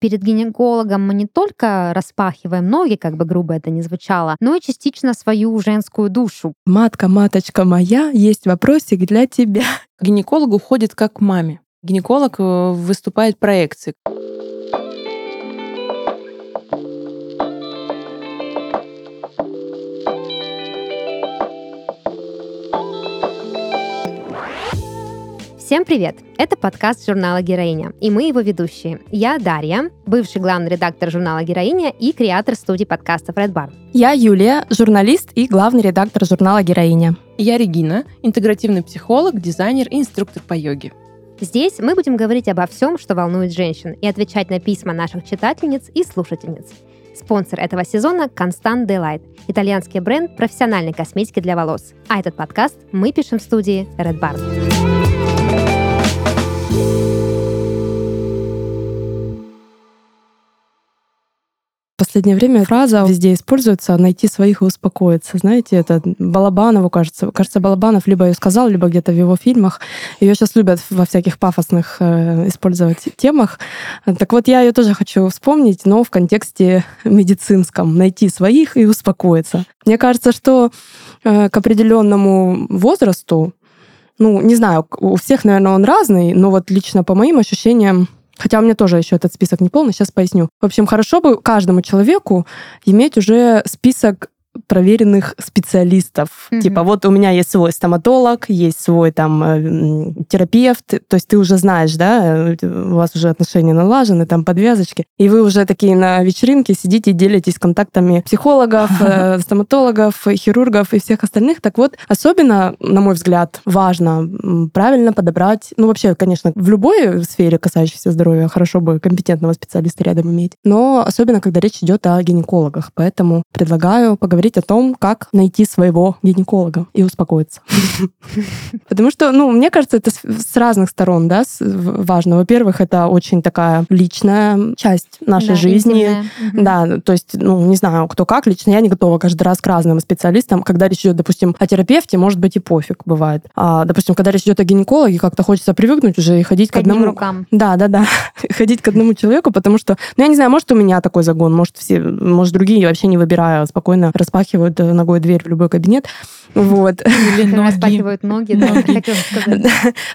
перед гинекологом мы не только распахиваем ноги, как бы грубо это ни звучало, но и частично свою женскую душу. Матка, маточка моя, есть вопросик для тебя. К гинекологу ходит как к маме. Гинеколог э, выступает проекцией. Всем привет! Это подкаст журнала «Героиня», и мы его ведущие. Я Дарья, бывший главный редактор журнала «Героиня» и креатор студии подкастов Red Bar. Я Юлия, журналист и главный редактор журнала «Героиня». Я Регина, интегративный психолог, дизайнер и инструктор по йоге. Здесь мы будем говорить обо всем, что волнует женщин, и отвечать на письма наших читательниц и слушательниц. Спонсор этого сезона – Constant Delight, итальянский бренд профессиональной косметики для волос. А этот подкаст мы пишем в студии Red Bar. Последнее время фраза везде используется «найти своих и успокоиться». Знаете, это Балабанову, кажется. Кажется, Балабанов либо ее сказал, либо где-то в его фильмах. Ее сейчас любят во всяких пафосных э, использовать темах. Так вот, я ее тоже хочу вспомнить, но в контексте медицинском. Найти своих и успокоиться. Мне кажется, что э, к определенному возрасту ну, не знаю, у всех, наверное, он разный, но вот лично по моим ощущениям, Хотя у меня тоже еще этот список не полный, сейчас поясню. В общем, хорошо бы каждому человеку иметь уже список проверенных специалистов. Mm-hmm. Типа, вот у меня есть свой стоматолог, есть свой там э, терапевт, то есть ты уже знаешь, да, у вас уже отношения налажены, там подвязочки, и вы уже такие на вечеринке сидите и делитесь контактами психологов, э, стоматологов, хирургов и всех остальных. Так вот, особенно, на мой взгляд, важно правильно подобрать, ну вообще, конечно, в любой сфере, касающейся здоровья, хорошо бы компетентного специалиста рядом иметь, но особенно, когда речь идет о гинекологах. Поэтому предлагаю поговорить говорить о том, как найти своего гинеколога и успокоиться. Потому что, ну, мне кажется, это с разных сторон, да, важно. Во-первых, это очень такая личная часть нашей жизни. Да, то есть, ну, не знаю, кто как, лично я не готова каждый раз к разным специалистам. Когда речь идет, допустим, о терапевте, может быть, и пофиг бывает. А, допустим, когда речь идет о гинекологе, как-то хочется привыкнуть уже и ходить к, к одному... рукам. Да, да, да. ходить к одному человеку, потому что, ну, я не знаю, может, у меня такой загон, может, все, может, другие вообще не выбираю, спокойно распределяю распахивают э, ногой дверь в любой кабинет. Вот. Или ноги. Распахивают ноги, да,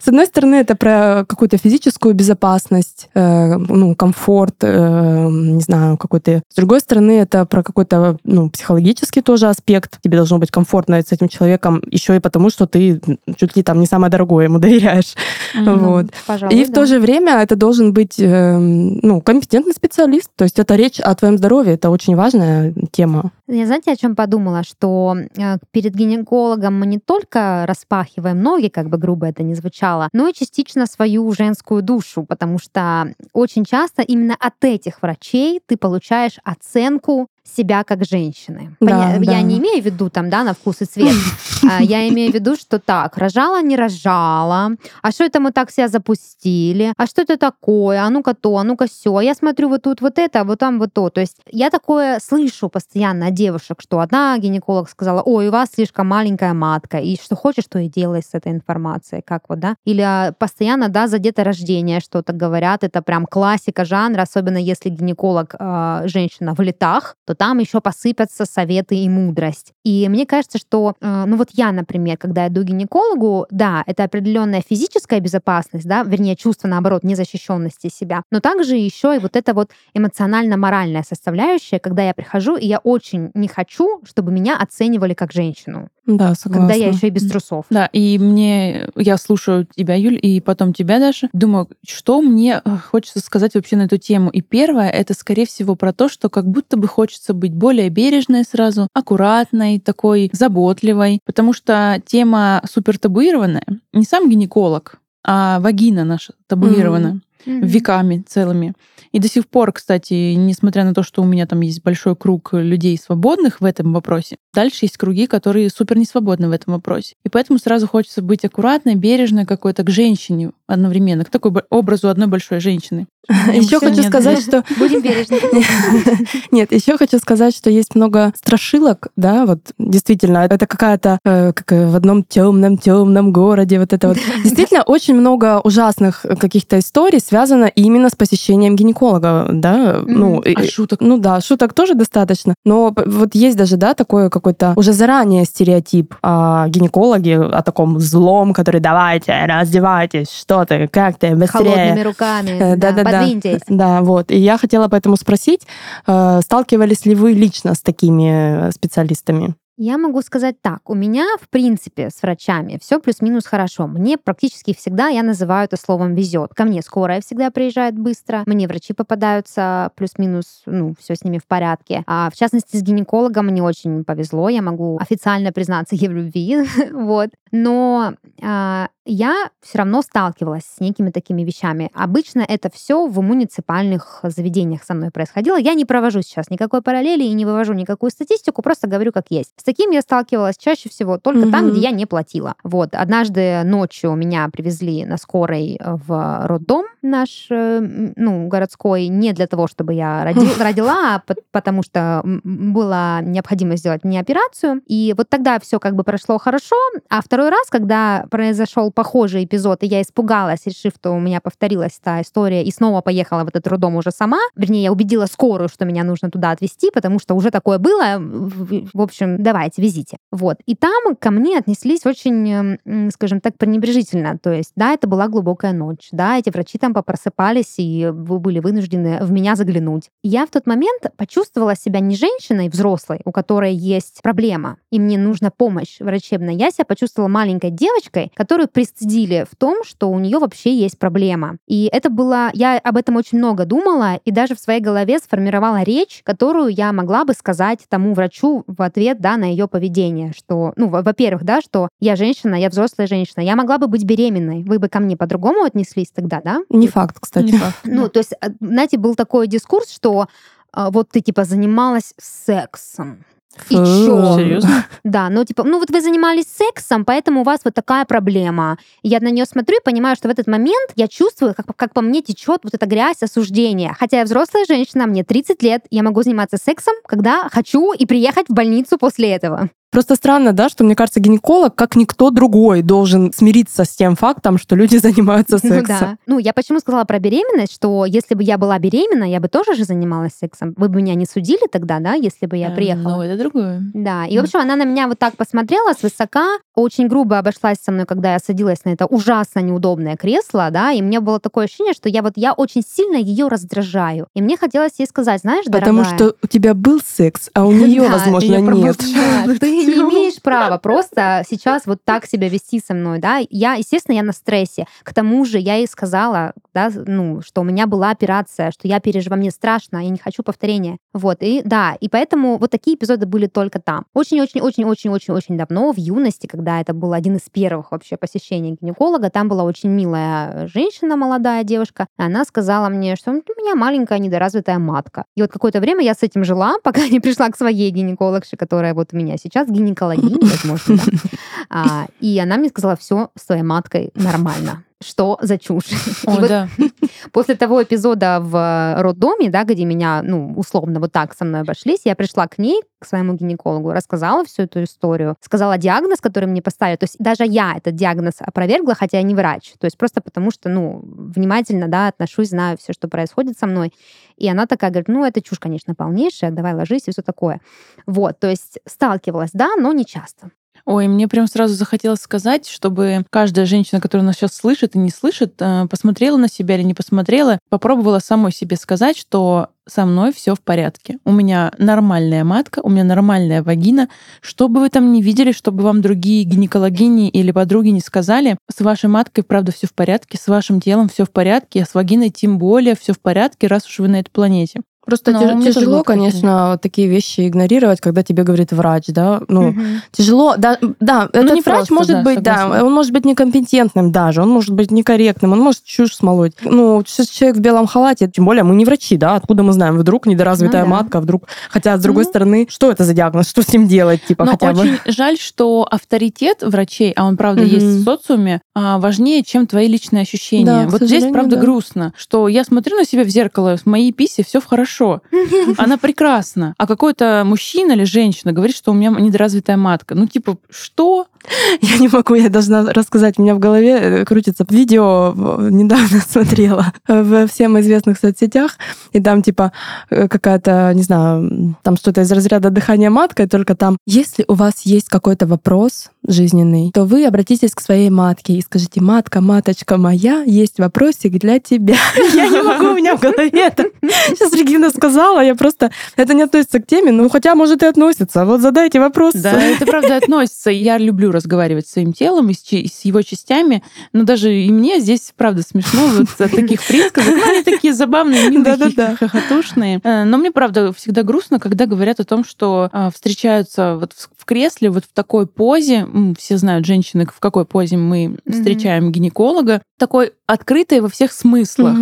С одной стороны, это про какую-то физическую безопасность, э, ну, комфорт, э, не знаю, какой-то... С другой стороны, это про какой-то, ну, психологический тоже аспект. Тебе должно быть комфортно с этим человеком еще и потому, что ты чуть ли там не самое дорогое ему доверяешь. Вот. И в то же время это должен быть, ну, компетентный специалист. То есть это речь о твоем здоровье, это очень важная тема. Я знаете, о чем подумала? Что э, перед гинекологом мы не только распахиваем ноги, как бы грубо это ни звучало, но и частично свою женскую душу, потому что очень часто именно от этих врачей ты получаешь оценку себя как женщины. Да, Поня... да. Я не имею в виду там, да, на вкус и цвет. А, я имею в виду, что так, рожала, не рожала, а что это мы так себя запустили, а что это такое, а ну-ка то, а ну-ка все. Я смотрю вот тут вот это, а вот там вот то. То есть я такое слышу постоянно от девушек, что одна гинеколог сказала, ой, у вас слишком маленькая матка, и что хочешь, то и делай с этой информацией, как вот, да. Или а, постоянно, да, за рождение что-то говорят, это прям классика жанра, особенно если гинеколог э, женщина в летах, то там еще посыпятся советы и мудрость. И мне кажется, что, э, ну вот я, например, когда иду к гинекологу, да, это определенная физическая безопасность, да, вернее, чувство, наоборот, незащищенности себя, но также еще и вот это вот эмоционально-моральная составляющая, когда я прихожу, и я очень не хочу, чтобы меня оценивали как женщину. Да, согласна. Когда я еще и без трусов. Да, и мне, я слушаю тебя, Юль, и потом тебя, Даша, думаю, что мне э, хочется сказать вообще на эту тему. И первое, это, скорее всего, про то, что как будто бы хочется быть более бережной сразу, аккуратной, такой заботливой, потому что тема супер табуированная. Не сам гинеколог, а вагина наша табуирована mm-hmm. веками целыми. И до сих пор, кстати, несмотря на то, что у меня там есть большой круг людей свободных в этом вопросе, Дальше есть круги, которые супер не свободны в этом вопросе. И поэтому сразу хочется быть аккуратной, бережной какой-то к женщине одновременно, к такой образу одной большой женщины. Еще хочу сказать, что... Будем бережны. Нет, еще хочу сказать, что есть много страшилок, да, вот действительно, это какая-то, э, как в одном темном темном городе, вот это вот. Действительно, очень много ужасных каких-то историй связано именно с посещением гинеколога, да, ну, а шуток? Ну да, шуток тоже достаточно, но вот есть даже, да, такое какой-то уже заранее стереотип о гинекологе, о таком злом, который давайте, раздевайтесь, что ты, как ты, быстрее. Холодными руками, да, да, подвиньтесь. Да, вот. И я хотела поэтому спросить, э, сталкивались ли вы лично с такими специалистами? Я могу сказать так. У меня, в принципе, с врачами все плюс-минус хорошо. Мне практически всегда, я называю это словом везет. Ко мне скорая всегда приезжает быстро. Мне врачи попадаются плюс-минус, ну, все с ними в порядке. А в частности, с гинекологом мне очень повезло. Я могу официально признаться ей в любви. вот. Но а, я все равно сталкивалась с некими такими вещами. Обычно это все в муниципальных заведениях со мной происходило. Я не провожу сейчас никакой параллели и не вывожу никакую статистику, просто говорю как есть. С таким я сталкивалась чаще всего только mm-hmm. там, где я не платила. Вот, однажды ночью меня привезли на скорой в роддом наш, э, ну, городской, не для того, чтобы я родила, а потому что была необходимость сделать мне операцию. И вот тогда все как бы прошло хорошо, а второй раз, когда произошел похожий эпизод, и я испугалась, решив, что у меня повторилась та история, и снова поехала в этот роддом уже сама. Вернее, я убедила скорую, что меня нужно туда отвезти, потому что уже такое было. В общем, давайте, везите. Вот. И там ко мне отнеслись очень, скажем так, пренебрежительно. То есть, да, это была глубокая ночь, да, эти врачи там попросыпались, и были вынуждены в меня заглянуть. Я в тот момент почувствовала себя не женщиной взрослой, у которой есть проблема, и мне нужна помощь врачебная. Я себя почувствовала маленькой девочкой, которую пристыдили в том, что у нее вообще есть проблема. И это было... Я об этом очень много думала, и даже в своей голове сформировала речь, которую я могла бы сказать тому врачу в ответ да, на ее поведение, что, ну, во-первых, да, что я женщина, я взрослая женщина, я могла бы быть беременной, вы бы ко мне по-другому отнеслись тогда, да? Не факт, кстати. Не факт. Ну, то есть, э, знаете, был такой дискурс, что а, вот ты типа занималась сексом. И чё? Серьезно? Да, ну типа, ну вот вы занимались сексом, поэтому у вас вот такая проблема. Я на нее смотрю и понимаю, что в этот момент я чувствую, как, как по мне течет вот эта грязь осуждения. Хотя я взрослая женщина, мне 30 лет, я могу заниматься сексом, когда хочу и приехать в больницу после этого. Просто странно, да, что, мне кажется, гинеколог, как никто другой, должен смириться с тем фактом, что люди занимаются сексом. Ну да. Ну, я почему сказала про беременность, что если бы я была беременна, я бы тоже же занималась сексом. Вы бы меня не судили тогда, да, если бы я эм, приехала? Ну, это другое. Да. И, в общем, она на меня вот так посмотрела свысока, очень грубо обошлась со мной, когда я садилась на это ужасно неудобное кресло, да, и мне было такое ощущение, что я вот, я очень сильно ее раздражаю. И мне хотелось ей сказать, знаешь, Потому что у тебя был секс, а у нее, возможно, нет. Ты не имеешь права просто сейчас вот так себя вести со мной, да. Я, естественно, я на стрессе. К тому же я ей сказала, да, ну, что у меня была операция, что я переживаю, мне страшно, я не хочу повторения. Вот, и да, и поэтому вот такие эпизоды были только там. Очень-очень-очень-очень-очень-очень давно, в юности, когда это был один из первых вообще посещений гинеколога, там была очень милая женщина, молодая девушка, и она сказала мне, что у меня маленькая недоразвитая матка. И вот какое-то время я с этим жила, пока не пришла к своей гинекологше, которая вот у меня сейчас гинекологиня, возможно, да. а, и она мне сказала, все с твоей маткой нормально что за чушь. О, вот да. после того эпизода в роддоме, да, где меня, ну, условно, вот так со мной обошлись, я пришла к ней, к своему гинекологу, рассказала всю эту историю, сказала диагноз, который мне поставили. То есть даже я этот диагноз опровергла, хотя я не врач. То есть просто потому что, ну, внимательно, да, отношусь, знаю все, что происходит со мной. И она такая говорит, ну, это чушь, конечно, полнейшая, давай ложись и все такое. Вот, то есть сталкивалась, да, но не часто. Ой, мне прям сразу захотелось сказать, чтобы каждая женщина, которая нас сейчас слышит и не слышит, э, посмотрела на себя или не посмотрела, попробовала самой себе сказать, что со мной все в порядке. У меня нормальная матка, у меня нормальная вагина. Что бы вы там ни видели, чтобы вам другие гинекологини или подруги не сказали, с вашей маткой, правда, все в порядке, с вашим телом все в порядке, а с вагиной тем более все в порядке, раз уж вы на этой планете. Просто Но тяж- тяжело, конечно, такие вещи игнорировать, когда тебе говорит врач, да. Ну, Мгм. тяжело, да, да, этот не врач просто, может да, быть, да, согласна. он может быть некомпетентным даже, он может быть некорректным, он может чушь смолоть. Ну, человек в белом халате, тем более мы не врачи, да, откуда мы знаем, вдруг недоразвитая Ну да. матка, вдруг, хотя с другой Ну. стороны, что это за диагноз, что с ним делать, типа, Но хотя бы. очень жаль, что авторитет врачей, а он, правда, Мгм. есть в социуме, а, важнее, чем твои личные ощущения. Да, вот здесь, правда, да. грустно, что я смотрю на себя в зеркало, в моей писе все хорошо. Она прекрасна. А какой-то мужчина или женщина говорит, что у меня недоразвитая матка. Ну, типа, что? Я не могу, я должна рассказать. У меня в голове э, крутится видео, недавно смотрела в всем известных соцсетях, и там типа э, какая-то, не знаю, там что-то из разряда дыхания маткой, только там, если у вас есть какой-то вопрос жизненный, то вы обратитесь к своей матке и скажите, матка, маточка моя, есть вопросик для тебя. Я не могу, у меня в голове это. Сейчас Регина сказала, я просто... Это не относится к теме, ну хотя, может, и относится. Вот задайте вопрос. Да, это правда относится. Я люблю разговаривать с своим телом и с, с его частями, но даже и мне здесь, правда, смешно вот от таких присказок. Ну, они такие забавные, милые, хохотушные. Э, Но мне, правда, всегда грустно, когда говорят о том, что э, встречаются вот в кресле, вот в такой позе, все знают женщины, в какой позе мы встречаем гинеколога, такой открытой во всех смыслах.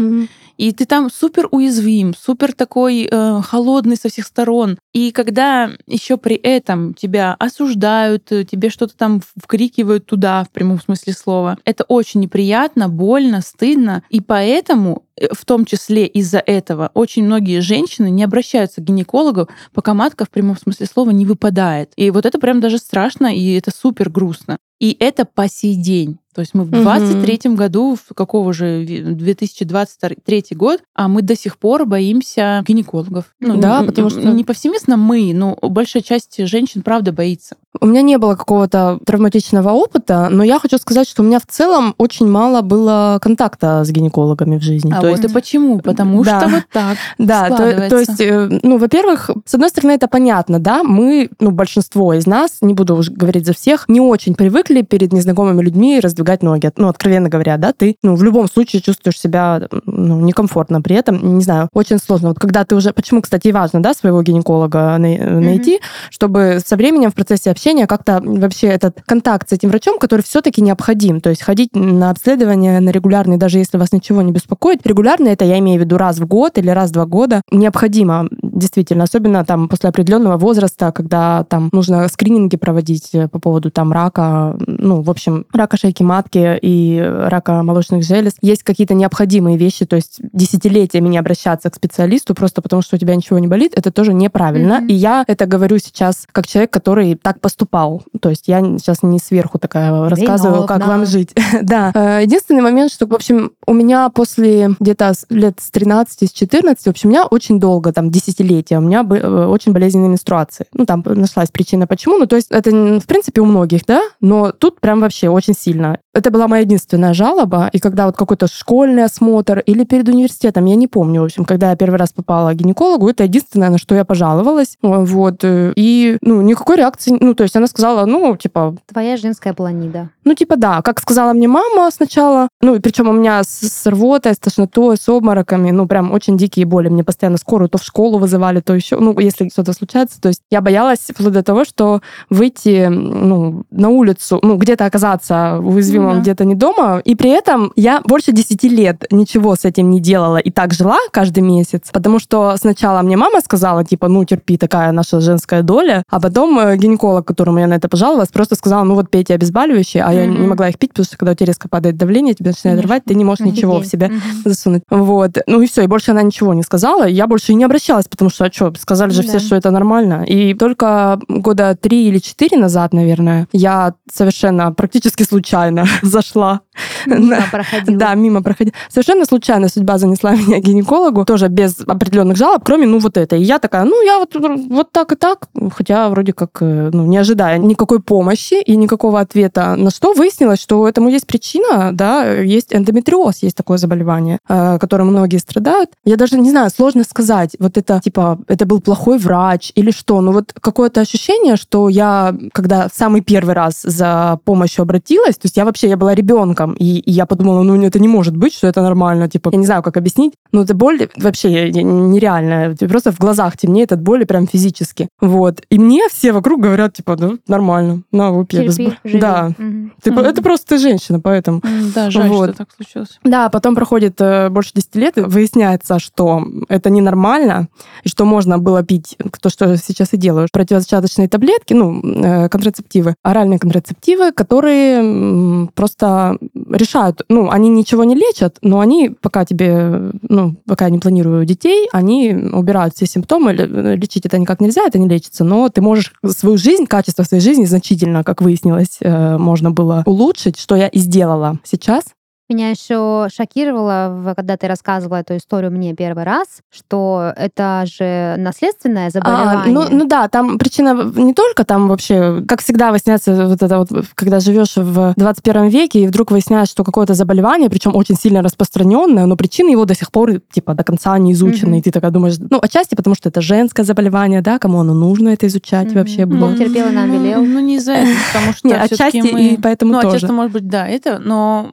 И ты там супер уязвим, супер такой э, холодный со всех сторон. И когда еще при этом тебя осуждают, э, тебе что-то там вкрикивают туда, в прямом смысле слова, это очень неприятно, больно, стыдно. И поэтому, в том числе из-за этого, очень многие женщины не обращаются к гинекологу, пока матка в прямом смысле слова не выпадает. И вот это прям даже страшно, и это супер грустно. И это по сей день. То есть мы в Мгм. 23 году, в какого же ви- 2023 год, а мы до сих пор боимся гинекологов. Ну, Да, потому что- не повсеместно мы, но большая часть женщин правда боится. У меня не было какого-то травматичного опыта, но я хочу сказать, что у меня в целом очень мало было контакта с гинекологами в жизни. А То вот есть и почему? Потому Да. что вот так Да, то, то есть, э, ну, во-первых, с одной стороны, это понятно, да, мы, ну, большинство из нас, не буду уже говорить за всех, не очень привыкли перед незнакомыми людьми раздвигать ноги. Ну, откровенно говоря, да, ты, ну, в любом случае чувствуешь себя, ну, некомфортно при этом, не знаю, очень сложно. Вот когда ты уже, почему, кстати, важно, да, своего гинеколога най- найти, чтобы со временем в процессе общения как-то вообще этот контакт с этим врачом, который все-таки необходим, то есть ходить на обследование на регулярный, даже если вас ничего не беспокоит, регулярно это я имею в виду раз в год или раз в два года, необходимо действительно, особенно там после определенного возраста, когда там нужно скрининги проводить э, по поводу там рака, ну, в общем, рака шейки матки и рака молочных желез. Есть какие-то необходимые вещи, то есть десятилетиями не обращаться к специалисту просто потому, что у тебя ничего не болит, это тоже неправильно. Мгм. И я это говорю сейчас как человек, который так поступал. То есть я сейчас не сверху такая рассказываю, как вам жить. да. Э, Единственный момент, что, в общем, у меня после где-то лет с 13, с 14, в общем, у меня очень долго, там, десятилетия, у меня э, очень болезненные менструации. Ну, там нашлась причина, почему. Ну, то есть это, в принципе, у многих, да, но тут прям вообще очень сильно. Это была моя единственная жалоба, и когда вот какой-то школьный осмотр или перед университетом, я не помню, в общем, когда я первый раз попала к гинекологу, это единственное, на что я пожаловалась, вот, э, и, ну, никакой реакции, ну, то есть она сказала, ну, типа, Твоя женская планида. ну, типа, да, как сказала мне мама сначала, ну, и причем у меня с, с рвотой, с тошнотой, с обмороками, ну, прям очень дикие боли. Мне постоянно скорую то в школу вызывали, то еще, ну, если что-то случается. То есть я боялась вплоть до того, что выйти, ну, на улицу, ну, где-то оказаться уязвимым, Ну да. где-то не дома. И при этом я больше 10 лет ничего с этим не делала и так жила каждый месяц, потому что сначала мне мама сказала, типа, ну, терпи, такая наша женская доля, а потом э, гинеколог, которому я на это пожаловалась, просто сказала, ну, вот пейте обезболивающие, а я не могла их пить, потому что когда у тебя резко падает давление, тебя начинает Конечно. рвать, ты не можешь ничего в Офигеть. себя Мгм. засунуть. Вот. Ну и все, и больше она ничего не сказала. Я больше и не обращалась, потому что, а что, сказали же Ну все, да. что это нормально. И только года три или четыре назад, наверное, я совершенно практически случайно зашла. Мимо проходила. Да, мимо проходила. Совершенно случайно судьба занесла меня к гинекологу, тоже без определенных жалоб, кроме, ну, вот это. И я такая, ну, я вот, вот так и так, хотя вроде как, э, ну, не ожидая никакой помощи и никакого ответа, на что выяснилось, что этому есть причина, да, есть эндометриоз, есть такое заболевание, э, которым многие страдают. Я даже не знаю, сложно сказать, вот это, типа, это был плохой врач или что, но вот какое-то ощущение, что я, когда в самый первый раз за помощью обратилась, то есть я вообще, я была ребенком, и И, и я подумала, ну это не может быть, что это нормально. Типа, я не знаю, как объяснить. Но эта боль вообще нереальная. Просто в глазах темнеет от боли прям физически. Вот. И мне все вокруг говорят, типа, да, нормально, на выпей. Терпи, живи. Да. Мгм. Ты, Это просто ты женщина, поэтому... Да, жаль, Вот. что так случилось. Да, потом проходит э, больше 10 лет, и выясняется, что это ненормально, и что можно было пить, то, что сейчас и делаю, противозачаточные таблетки, ну, э, контрацептивы, оральные контрацептивы, которые просто решают, ну, они ничего не лечат, но они, пока тебе, ну, пока я не планирую детей, они убирают все симптомы, Ле- лечить это никак нельзя, это не лечится, но ты можешь свою жизнь, качество своей жизни значительно, как выяснилось, э, можно было улучшить, что я и сделала сейчас. Меня еще шокировало, когда ты рассказывала эту историю мне первый раз, что это же наследственное А, заболевание. ну, ну да, там причина не только там вообще, как всегда выясняется вот это вот, когда живешь в 21 веке и вдруг выясняешь, что какое-то заболевание, причем очень сильно распространенное, но причины его до сих пор типа до конца не изучены, Мгм. и ты такая думаешь, ну отчасти потому что это женское заболевание, да, кому оно нужно это изучать Мгм. вообще Ну, было. Бог терпел и нам Ну, велел. Ну, не из-за этого, потому что Не, всё-таки отчасти мы... и поэтому ну, тоже. отчасти, может быть, да, это, но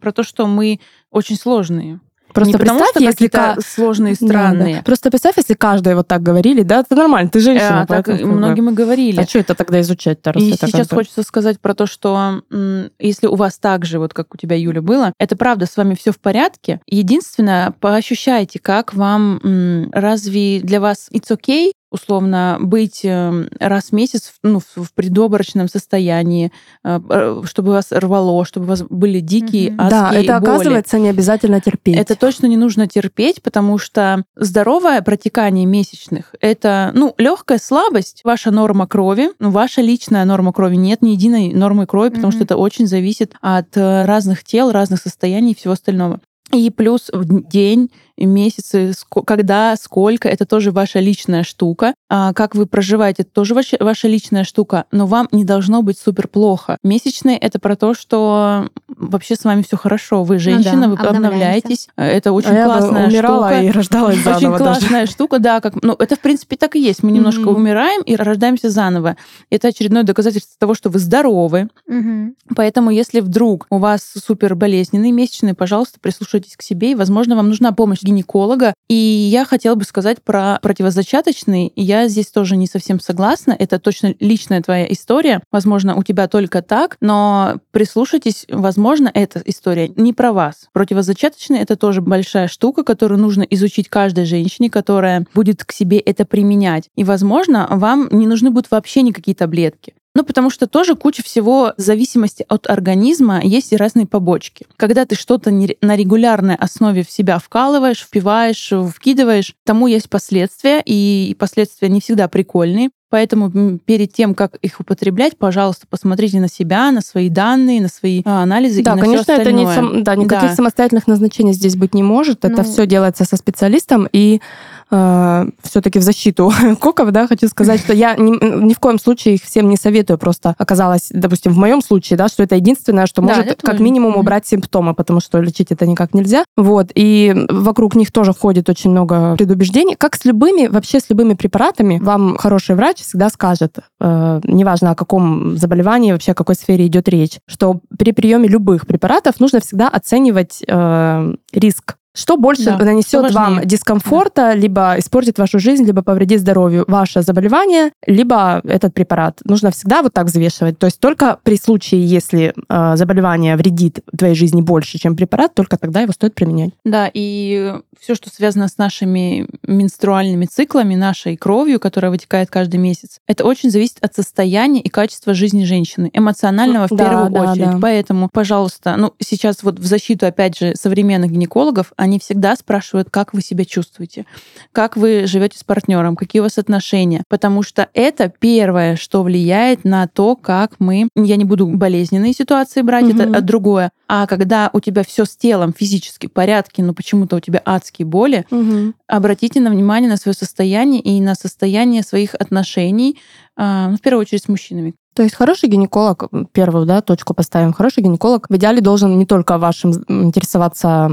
про то, что мы очень сложные. Просто не потому, представь, что если ка- сложные, Да, да. странные. Просто представь, если каждый вот так говорили, да, это нормально, ты женщина, А, так многим и говорили. А что это тогда изучать-то, И сейчас хочется сказать про то, что если у вас так же, вот как у тебя, Юля, было, это правда, с вами все в порядке. Единственное, поощущайте, как вам, разве для вас it's okay, условно, быть э, раз в месяц ну, в предоборочном состоянии, э, э, чтобы вас рвало, чтобы у вас были дикие Мгм. адские Да, это боли. оказывается не обязательно терпеть. Это точно не нужно терпеть, потому что здоровое протекание месячных — это, ну, легкая слабость, ваша норма крови, ну, ваша личная норма крови. Нет ни единой нормы крови, потому что Мгм. это очень зависит от э, разных тел, разных состояний и всего остального. И плюс в день, месяцы, когда, сколько, это тоже ваша личная штука. А как вы проживаете, это тоже ваша, ваша личная штука, но вам не должно быть супер плохо. Месячные — это про то, что вообще с вами все хорошо. Вы женщина, Ну да, вы обновляетесь. Это очень А я классная умирала штука. и рождалась заново Очень даже. классная штука, да, как, ну, это в принципе так и есть. Мы немножко Мгм. умираем и рождаемся заново. Это очередное доказательство того, что вы здоровы. Мгм. Поэтому, если вдруг у вас супер болезненные месячные, пожалуйста, прислушайтесь к себе, и, возможно, вам нужна помощь гинеколога. И я хотела бы сказать про противозачаточный. Я здесь тоже не совсем согласна. Это точно личная твоя история. Возможно, у тебя только так, но прислушайтесь, возможно, эта история не про вас. Противозачаточный — это тоже большая штука, которую нужно изучить каждой женщине, которая будет к себе это применять. И, возможно, вам не нужны будут вообще никакие таблетки. Ну, потому что тоже куча всего в зависимости от организма есть и разные побочки. Когда ты что-то на регулярной основе в себя вкалываешь, впиваешь, вкидываешь, тому есть последствия, и последствия не всегда прикольные. Поэтому перед тем, как их употреблять, пожалуйста, посмотрите на себя, на свои данные, на свои а, анализы Да, и на конечно, это не сам- да, никаких Да. самостоятельных назначений здесь быть не может. Это Ну. все делается со специалистом. И все-таки в защиту коков, да, хочу сказать, что я ни, ни в коем случае их всем не советую. Просто оказалось, допустим, в моем случае, да, что это единственное, что Да, может как тоже. минимум убрать симптомы, потому что лечить это никак нельзя. Вот. И вокруг них тоже ходит очень много предубеждений. Как с любыми, вообще с любыми препаратами, вам хороший врач всегда скажет, э, неважно о каком заболевании, вообще о какой сфере идет речь, что при приеме любых препаратов нужно всегда оценивать э, риск. Что больше Да, нанесет вам дискомфорта, либо испортит вашу жизнь, либо повредит здоровью ваше заболевание, либо этот препарат. Нужно всегда вот так взвешивать. То есть только при случае, если э, заболевание вредит твоей жизни больше, чем препарат, только тогда его стоит применять. Да, и все, что связано с нашими менструальными циклами, нашей кровью, которая вытекает каждый месяц, это очень зависит от состояния и качества жизни женщины, эмоционального в Да, первую да, очередь. да. Поэтому, пожалуйста, ну сейчас вот в защиту, опять же, современных гинекологов, они всегда спрашивают, как вы себя чувствуете, как вы живете с партнером, какие у вас отношения, потому что это первое, что влияет на то, как мы, я не буду болезненные ситуации брать, Мгм. это другое, а когда у тебя все с телом физически в порядке, но почему-то у тебя адские боли, обратите на внимание на свое состояние и на состояние своих отношений, а, в первую очередь с мужчинами. То есть хороший гинеколог, первую да, точку поставим, хороший гинеколог в идеале должен не только вашим интересоваться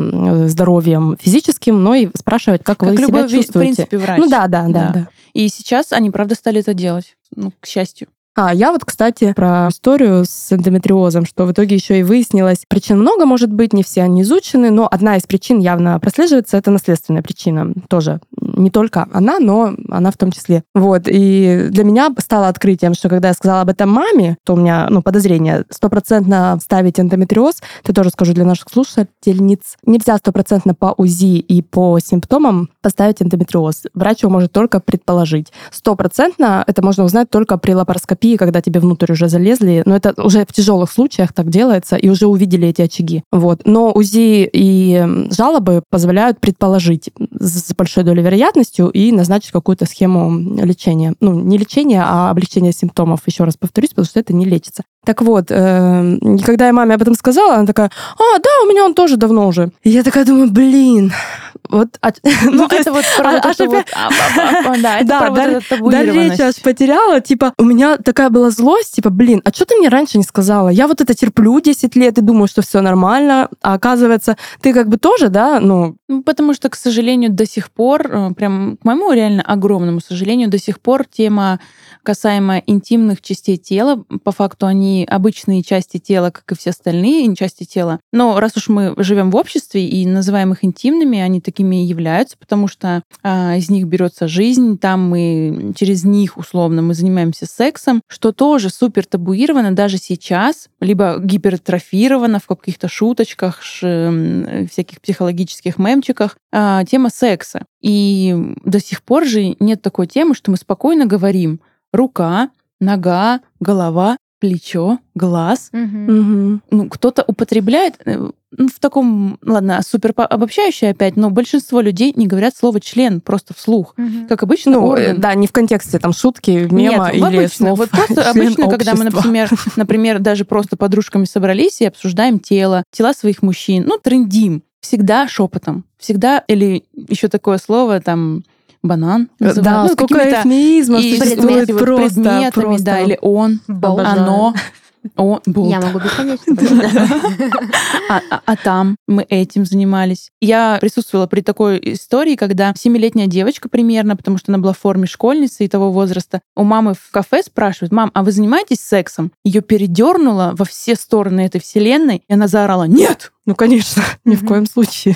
здоровьем физическим, но и спрашивать, как, Как вы любой, себя ви- в чувствуете. принципе, врач. Ну да, да, да, Да. да. И сейчас они, правда, стали это делать, ну, к счастью. А, я вот, кстати, про историю с эндометриозом, что в итоге еще и выяснилось, причин много может быть, не все они изучены, но одна из причин явно прослеживается, это наследственная причина. Тоже не только она, но она в том числе. Вот, и для меня стало открытием, что когда я сказала об этом маме, то у меня, ну, подозрение, стопроцентно ставить эндометриоз, это тоже скажу для наших слушательниц, нельзя стопроцентно по УЗИ и по симптомам поставить эндометриоз. Врач его может только предположить. Стопроцентно это можно узнать только при лапароскопии, когда тебе внутрь уже залезли. Но это уже в тяжелых случаях так делается, и уже увидели эти очаги. Вот. Но УЗИ и жалобы позволяют предположить с большой долей вероятностью и назначить какую-то схему лечения. Ну, не лечения, а облегчения симптомов, еще раз повторюсь, потому что это не лечится. Так вот, э, когда я маме об этом сказала, она такая, а, да, у меня он тоже давно уже. И я такая думаю, блин, вот... А, ну, ну это вот про а, вот это вот... А, а, а, да, это да, про вот эту Да, речь аж потеряла. Типа, у меня такая была злость, типа, блин, а что ты мне раньше не сказала? Я вот это терплю 10 лет и думаю, что все нормально, а оказывается, ты как бы тоже, да, ну... ну... Потому что, к сожалению, до сих пор, э, прям к моему реально огромному сожалению, до сих пор тема касаемо интимных частей тела, по факту они обычные части тела, как и все остальные части тела. Но раз уж мы живем в обществе и называем их интимными, они такими и являются, потому что а, из них берется жизнь, там мы через них условно мы занимаемся сексом, что тоже супер табуировано даже сейчас, либо гипертрофировано в каких-то шуточках, ш, всяких психологических мемчиках, а, тема секса. И до сих пор же нет такой темы, что мы спокойно говорим рука, нога, голова, плечо, глаз. Угу. Ну, кто-то употребляет э, ну, в таком, ладно, супер обобщающее опять, но большинство людей не говорят слово член просто вслух, угу. как обычно. Ну, орган. да, не в контексте там шутки, мема Нет, или обычно, слов. Вот просто обычно, когда мы, например, например, даже просто подружками собрались и обсуждаем тело, тела своих мужчин, ну, трендим, всегда шепотом, всегда, или еще такое слово там банан. Называют. Да, ну, сколько эвфемизмов и существует вот просто, предметами, просто. да, или он, Обожаю. оно. О, болт. Я могу бесконечно. а, а, а там мы этим занимались. Я присутствовала при такой истории, когда семилетняя девочка примерно, потому что она была в форме школьницы и того возраста, у мамы в кафе спрашивают, мам, а вы занимаетесь сексом? Ее передернуло во все стороны этой вселенной, и она заорала, нет! Ну, конечно, ни в коем случае.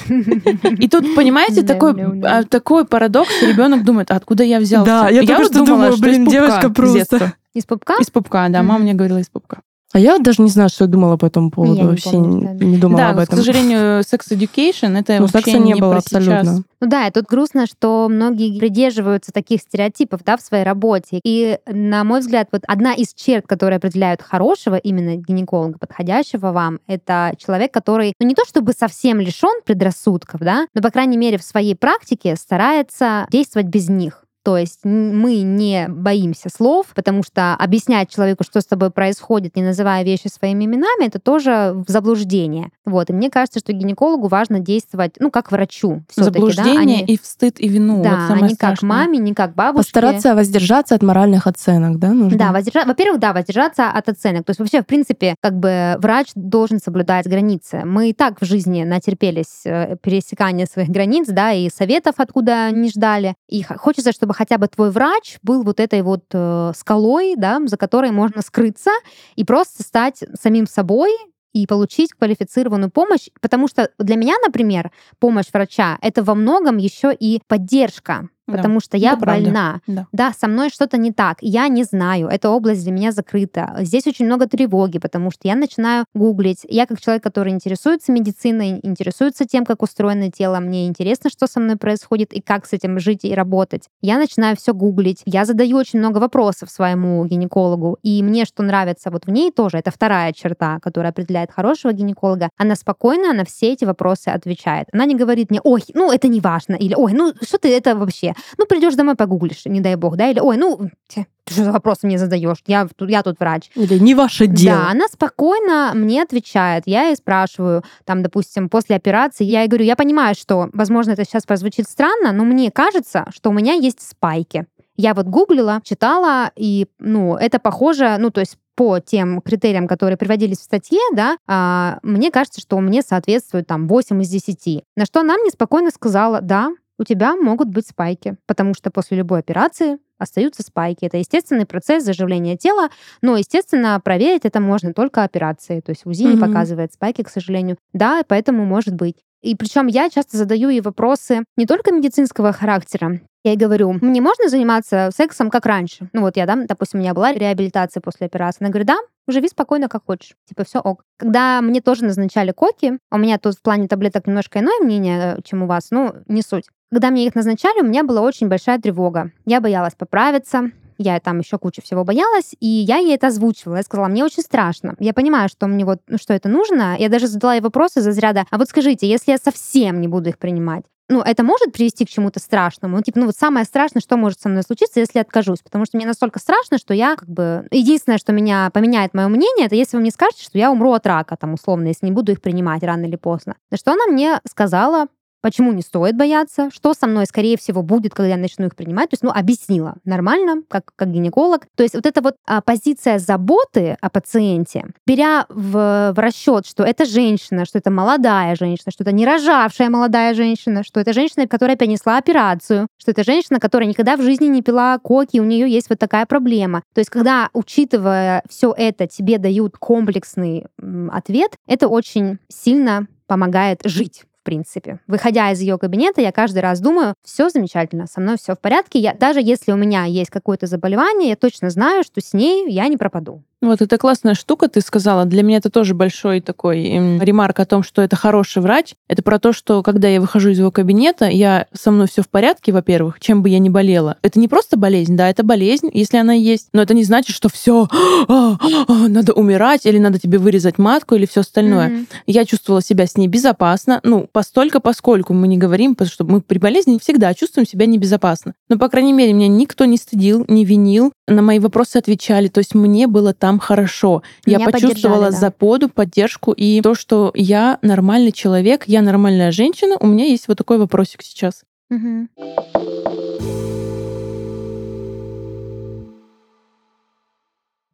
И тут, понимаете, такой, а, такой парадокс, ребенок думает, «А откуда я взялся? Да, я, я только что думала, блин, девочка просто. Из пупка? Из пупка, да. Мама мне говорила из пупка. А я даже не знаю, что я думала по этому поводу. Я вообще не, помню, не думала да, об этом. к сожалению, секс education это ну, вообще секса не, не было абсолютно. Сейчас. Ну да, и тут грустно, что многие придерживаются таких стереотипов да, в своей работе. И, на мой взгляд, вот одна из черт, которые определяют хорошего именно гинеколога, подходящего вам, это человек, который, ну не то чтобы совсем лишен предрассудков, да, но, по крайней мере, в своей практике старается действовать без них. То есть мы не боимся слов, потому что объяснять человеку, что с тобой происходит, не называя вещи своими именами, это тоже заблуждение. Вот. И мне кажется, что гинекологу важно действовать, ну, как врачу. Заблуждение да? и в стыд, и вину. Да, вот а не страшное. как маме, не как бабушке. Постараться воздержаться от моральных оценок, да? Нужно? Да, воздержа... во-первых, да, воздержаться от оценок. То есть вообще, в принципе, как бы врач должен соблюдать границы. Мы и так в жизни натерпелись э, пересекания своих границ, да, и советов, откуда не ждали. И хочется, чтобы хотя бы твой врач был вот этой вот э, скалой, да, за которой можно скрыться и просто стать самим собой и получить квалифицированную помощь, потому что для меня, например, помощь врача это во многом еще и поддержка потому да, что я это больна. Да. да, со мной что-то не так. Я не знаю, эта область для меня закрыта. Здесь очень много тревоги, потому что я начинаю гуглить. Я как человек, который интересуется медициной, интересуется тем, как устроено тело, мне интересно, что со мной происходит и как с этим жить и работать. Я начинаю все гуглить. Я задаю очень много вопросов своему гинекологу. И мне что нравится вот в ней тоже, это вторая черта, которая определяет хорошего гинеколога. Она спокойно на все эти вопросы отвечает. Она не говорит мне, ой, ну это не важно, или ой, ну что ты это вообще? Ну, придешь домой, погуглишь, не дай бог, да, или, ой, ну, ты что за вопросы мне задаешь? Я, я тут врач. Или не ваше дело. Да, она спокойно мне отвечает. Я ей спрашиваю, там, допустим, после операции, я ей говорю, я понимаю, что, возможно, это сейчас прозвучит странно, но мне кажется, что у меня есть спайки. Я вот гуглила, читала, и, ну, это похоже, ну, то есть по тем критериям, которые приводились в статье, да, а, мне кажется, что мне соответствует там 8 из 10. На что она мне спокойно сказала, да, у тебя могут быть спайки, потому что после любой операции остаются спайки. Это естественный процесс заживления тела, но, естественно, проверить это можно только операцией. То есть УЗИ mm-hmm. не показывает спайки, к сожалению. Да, поэтому может быть. И причем я часто задаю ей вопросы не только медицинского характера. Я ей говорю, мне можно заниматься сексом как раньше? Ну вот я, да, допустим, у меня была реабилитация после операции. Она говорит, да, живи спокойно, как хочешь. Типа, все ок. Когда мне тоже назначали коки, у меня тут в плане таблеток немножко иное мнение, чем у вас, ну, не суть. Когда мне их назначали, у меня была очень большая тревога. Я боялась поправиться, я там еще кучу всего боялась, и я ей это озвучивала. Я сказала, мне очень страшно. Я понимаю, что мне вот, ну, что это нужно. Я даже задала ей вопросы за ряда, а вот скажите, если я совсем не буду их принимать, ну, это может привести к чему-то страшному. Ну, типа, ну, вот самое страшное, что может со мной случиться, если откажусь. Потому что мне настолько страшно, что я, как бы, единственное, что меня поменяет мое мнение, это если вы мне скажете, что я умру от рака, там, условно, если не буду их принимать рано или поздно. Что она мне сказала, почему не стоит бояться, что со мной, скорее всего, будет, когда я начну их принимать. То есть, ну, объяснила нормально, как, как гинеколог. То есть вот эта вот а, позиция заботы о пациенте, беря в, в расчет, что это женщина, что это молодая женщина, что это не рожавшая молодая женщина, что это женщина, которая перенесла операцию, что это женщина, которая никогда в жизни не пила коки, у нее есть вот такая проблема. То есть, когда, учитывая все это, тебе дают комплексный ответ, это очень сильно помогает жить принципе. Выходя из ее кабинета, я каждый раз думаю, все замечательно, со мной все в порядке. Я, даже если у меня есть какое-то заболевание, я точно знаю, что с ней я не пропаду. Вот это классная штука, ты сказала. Для меня это тоже большой такой ремарк о том, что это хороший врач. Это про то, что когда я выхожу из его кабинета, я со мной все в порядке, во-первых, чем бы я ни болела. Это не просто болезнь, да, это болезнь, если она есть. Но это не значит, что все а, а, надо умирать или надо тебе вырезать матку или все остальное. Mm-hmm. Я чувствовала себя с ней безопасно. Ну, постолько, поскольку мы не говорим, потому что мы при болезни всегда чувствуем себя небезопасно. Но, по крайней мере, меня никто не стыдил, не винил, на мои вопросы отвечали. То есть мне было так там хорошо. Меня я почувствовала да. заподу, поддержку и то, что я нормальный человек, я нормальная женщина. У меня есть вот такой вопросик сейчас. Угу.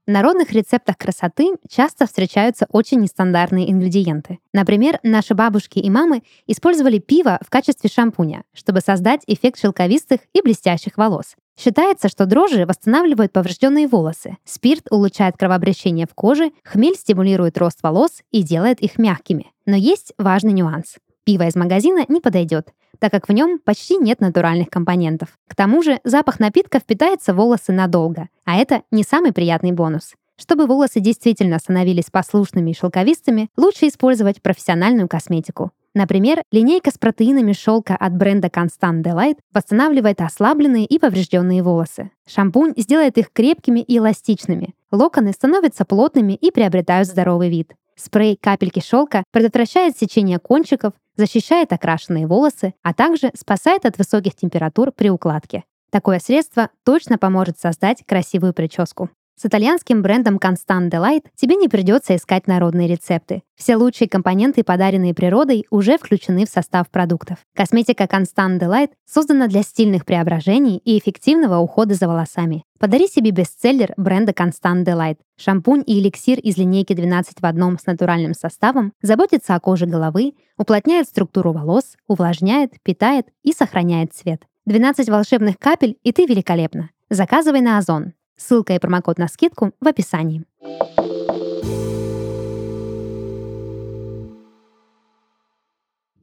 В народных рецептах красоты часто встречаются очень нестандартные ингредиенты. Например, наши бабушки и мамы использовали пиво в качестве шампуня, чтобы создать эффект шелковистых и блестящих волос. Считается, что дрожжи восстанавливают поврежденные волосы, спирт улучшает кровообращение в коже, хмель стимулирует рост волос и делает их мягкими. Но есть важный нюанс. Пиво из магазина не подойдет, так как в нем почти нет натуральных компонентов. К тому же запах напитка впитается в волосы надолго, а это не самый приятный бонус. Чтобы волосы действительно становились послушными и шелковистыми, лучше использовать профессиональную косметику. Например, линейка с протеинами шелка от бренда Constant Delight восстанавливает ослабленные и поврежденные волосы. Шампунь сделает их крепкими и эластичными. Локоны становятся плотными и приобретают здоровый вид. Спрей капельки шелка предотвращает сечение кончиков, защищает окрашенные волосы, а также спасает от высоких температур при укладке. Такое средство точно поможет создать красивую прическу. С итальянским брендом Constant Delight тебе не придется искать народные рецепты. Все лучшие компоненты, подаренные природой, уже включены в состав продуктов. Косметика Constant Delight создана для стильных преображений и эффективного ухода за волосами. Подари себе бестселлер бренда Constant Delight. Шампунь и эликсир из линейки 12 в одном с натуральным составом заботится о коже головы, уплотняет структуру волос, увлажняет, питает и сохраняет цвет. 12 волшебных капель, и ты великолепна. Заказывай на Озон. Ссылка и промокод на скидку в описании.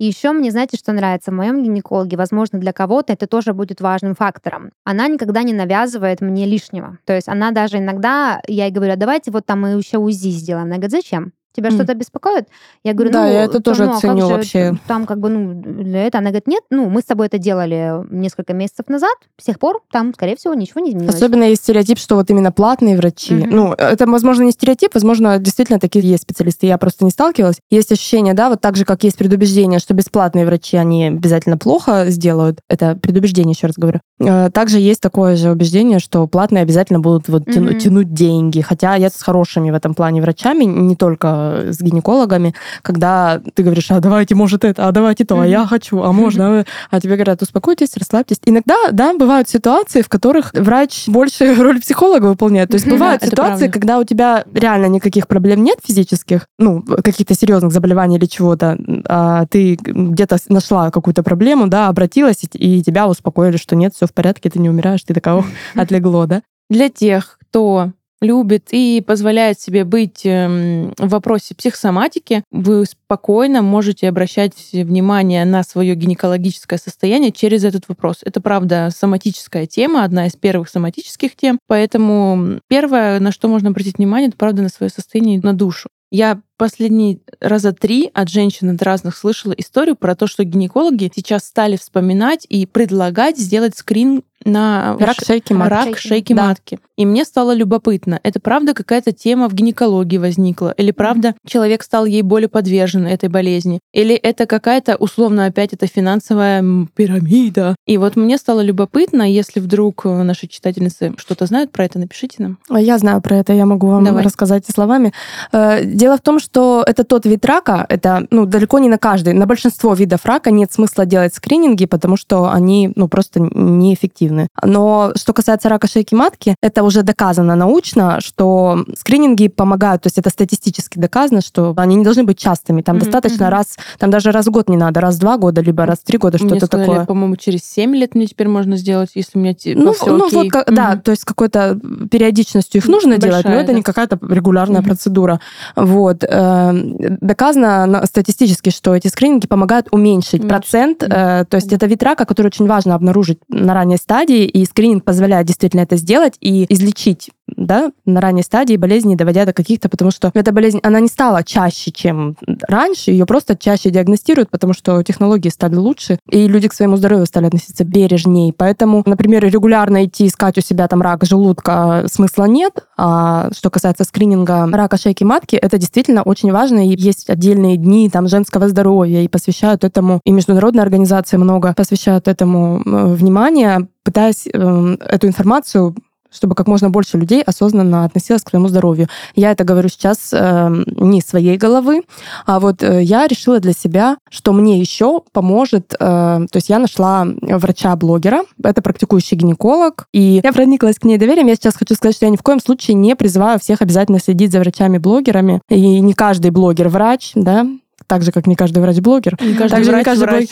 И еще мне, знаете, что нравится в моем гинекологе? Возможно, для кого-то это тоже будет важным фактором. Она никогда не навязывает мне лишнего. То есть она даже иногда, я ей говорю, «А давайте вот там мы еще УЗИ сделаем. Она говорит, зачем? Тебя mm. что-то беспокоит? Я говорю, да, ну, я это тоже ну, а ценю вообще. Там как бы, ну, для этого. Она говорит, нет, ну, мы с тобой это делали несколько месяцев назад, с тех пор там, скорее всего, ничего не изменилось. Особенно есть стереотип, что вот именно платные врачи. Mm-hmm. Ну, это, возможно, не стереотип, возможно, действительно такие есть специалисты. Я просто не сталкивалась. Есть ощущение, да, вот так же, как есть предубеждение, что бесплатные врачи, они обязательно плохо сделают. Это предубеждение, еще раз говорю. Э, также есть такое же убеждение, что платные обязательно будут вот mm-hmm. тянуть деньги. Хотя я с хорошими в этом плане врачами, не только с гинекологами, когда ты говоришь, а давайте, может, это, а давайте то, mm-hmm. а я хочу, а можно, а тебе говорят, успокойтесь, расслабьтесь. Иногда, да, бывают ситуации, в которых врач больше роль психолога выполняет. То есть бывают ситуации, когда у тебя реально никаких проблем нет физических, ну, каких-то серьезных заболеваний или чего-то, а ты где-то нашла какую-то проблему, да, обратилась, и тебя успокоили, что нет, все в порядке, ты не умираешь, ты такого отлегло, да? Для тех, кто любит и позволяет себе быть эм, в вопросе психосоматики, вы спокойно можете обращать внимание на свое гинекологическое состояние через этот вопрос. Это, правда, соматическая тема, одна из первых соматических тем, поэтому первое, на что можно обратить внимание, это, правда, на свое состояние, на душу. Я последние раза три от женщин от разных слышала историю про то, что гинекологи сейчас стали вспоминать и предлагать сделать скрин на рак шейки матки. Рак шейки да. матки. И мне стало любопытно, это правда какая-то тема в гинекологии возникла? Или правда человек стал ей более подвержен этой болезни? Или это какая-то, условно, опять это финансовая пирамида? И вот мне стало любопытно, если вдруг э, наши читательницы что-то знают про это, напишите нам. Я знаю про это, я могу вам Давай. рассказать словами. Э, дело в том, что это тот вид рака, это ну, далеко не на каждый, на большинство видов рака нет смысла делать скрининги, потому что они ну, просто неэффективны эффективны. Но что касается рака шейки матки, это уже доказано научно, что скрининги помогают, то есть это статистически доказано, что они не должны быть частыми. Там mm-hmm. достаточно раз, там даже раз в год не надо, раз в два года, либо раз в три года, что-то такое. по-моему, через 7 лет мне теперь можно сделать, если у меня типа, ну, все ну, окей. Вот, mm-hmm. Да, то есть какой-то периодичностью их нужно Большая, делать, но это да. не какая-то регулярная mm-hmm. процедура. Вот. Эм, доказано статистически, что эти скрининги помогают уменьшить mm-hmm. процент, mm-hmm. то есть это вид рака, который очень важно обнаружить на ранней стадии, и скрининг позволяет действительно это сделать и излечить да, на ранней стадии болезни, доводя до каких-то, потому что эта болезнь, она не стала чаще, чем раньше, ее просто чаще диагностируют, потому что технологии стали лучше, и люди к своему здоровью стали относиться бережней. Поэтому, например, регулярно идти искать у себя там рак желудка смысла нет, а что касается скрининга рака шейки матки, это действительно очень важно, и есть отдельные дни там женского здоровья, и посвящают этому, и международные организации много посвящают этому внимания, пытаясь э, эту информацию чтобы как можно больше людей осознанно относилось к своему здоровью. Я это говорю сейчас э, не своей головы, а вот э, я решила для себя, что мне еще поможет. Э, то есть я нашла врача-блогера, это практикующий гинеколог, и я прониклась к ней доверием. Я сейчас хочу сказать, что я ни в коем случае не призываю всех обязательно следить за врачами-блогерами, и не каждый блогер врач, да, так же, как не каждый врач-блогер. Не каждый врач, не каждый врач.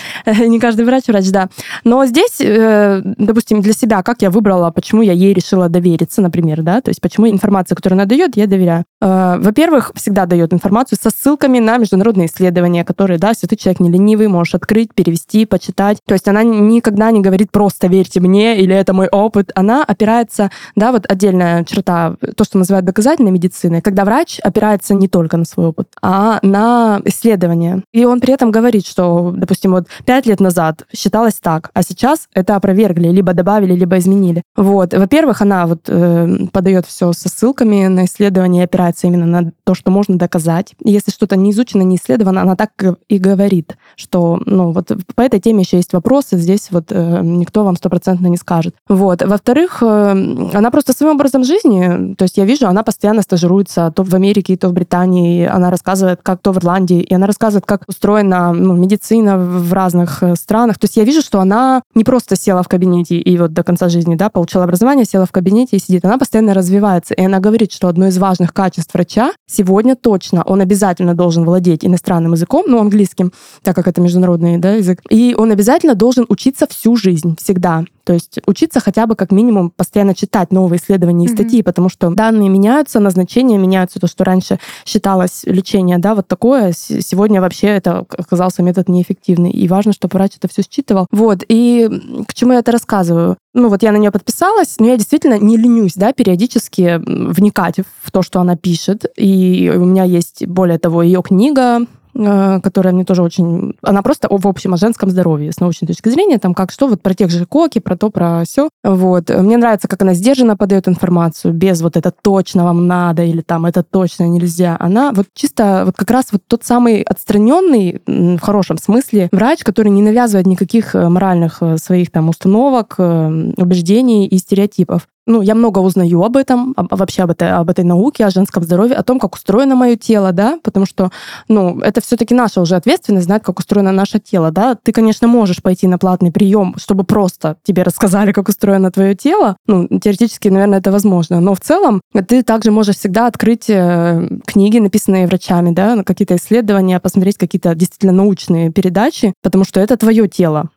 не каждый врач-врач, да. Но здесь, э, допустим, для себя, как я выбрала, почему я ей решила довериться, например, да, то есть почему информация, которую она дает, я доверяю. Э, во-первых, всегда дает информацию со ссылками на международные исследования, которые, да, если ты человек не ленивый, можешь открыть, перевести, почитать. То есть она никогда не говорит просто верьте мне или это мой опыт. Она опирается, да, вот отдельная черта, то, что называют доказательной медициной, когда врач опирается не только на свой опыт, а на исследования исследования. И он при этом говорит, что, допустим, вот пять лет назад считалось так, а сейчас это опровергли, либо добавили, либо изменили. Вот. Во-первых, она вот э, подает все со ссылками на исследования, опирается именно на то, что можно доказать. И если что-то не изучено, не исследовано, она так и говорит, что, ну, вот по этой теме еще есть вопросы, здесь вот э, никто вам стопроцентно не скажет. Вот. Во-вторых, э, она просто своим образом жизни, то есть я вижу, она постоянно стажируется то в Америке, то в Британии, она рассказывает, как то в Ирландии, и она рассказывает, как устроена ну, медицина в разных э, странах. То есть я вижу, что она не просто села в кабинете и вот до конца жизни да, получила образование, села в кабинете и сидит. Она постоянно развивается. И она говорит, что одно из важных качеств врача сегодня точно, он обязательно должен владеть иностранным языком, ну, английским, так как это международный да, язык. И он обязательно должен учиться всю жизнь, всегда. То есть учиться хотя бы как минимум постоянно читать новые исследования и статьи, mm-hmm. потому что данные меняются, назначения меняются, то, что раньше считалось лечение, да, вот такое, сегодня вообще это оказался метод неэффективный. И важно, чтобы врач это все считывал. Вот, и к чему я это рассказываю? Ну вот я на нее подписалась, но я действительно не ленюсь, да, периодически вникать в то, что она пишет. И у меня есть, более того, ее книга которая мне тоже очень... Она просто в общем о женском здоровье с научной точки зрения, там как что, вот про тех же коки, про то, про все. Вот. Мне нравится, как она сдержанно подает информацию, без вот это точно вам надо или там это точно нельзя. Она вот чисто вот как раз вот тот самый отстраненный, в хорошем смысле, врач, который не навязывает никаких э, моральных э, своих там установок, убеждений и стереотипов ну, я много узнаю об этом, об, вообще об этой, об этой науке, о женском здоровье, о том, как устроено мое тело, да, потому что, ну, это все-таки наша уже ответственность знать, как устроено наше тело, да. Ты, конечно, можешь пойти на платный прием, чтобы просто тебе рассказали, как устроено твое тело. Ну, теоретически, наверное, это возможно. Но в целом ты также можешь всегда открыть э, книги, написанные врачами, да, какие-то исследования, посмотреть какие-то действительно научные передачи, потому что это твое тело.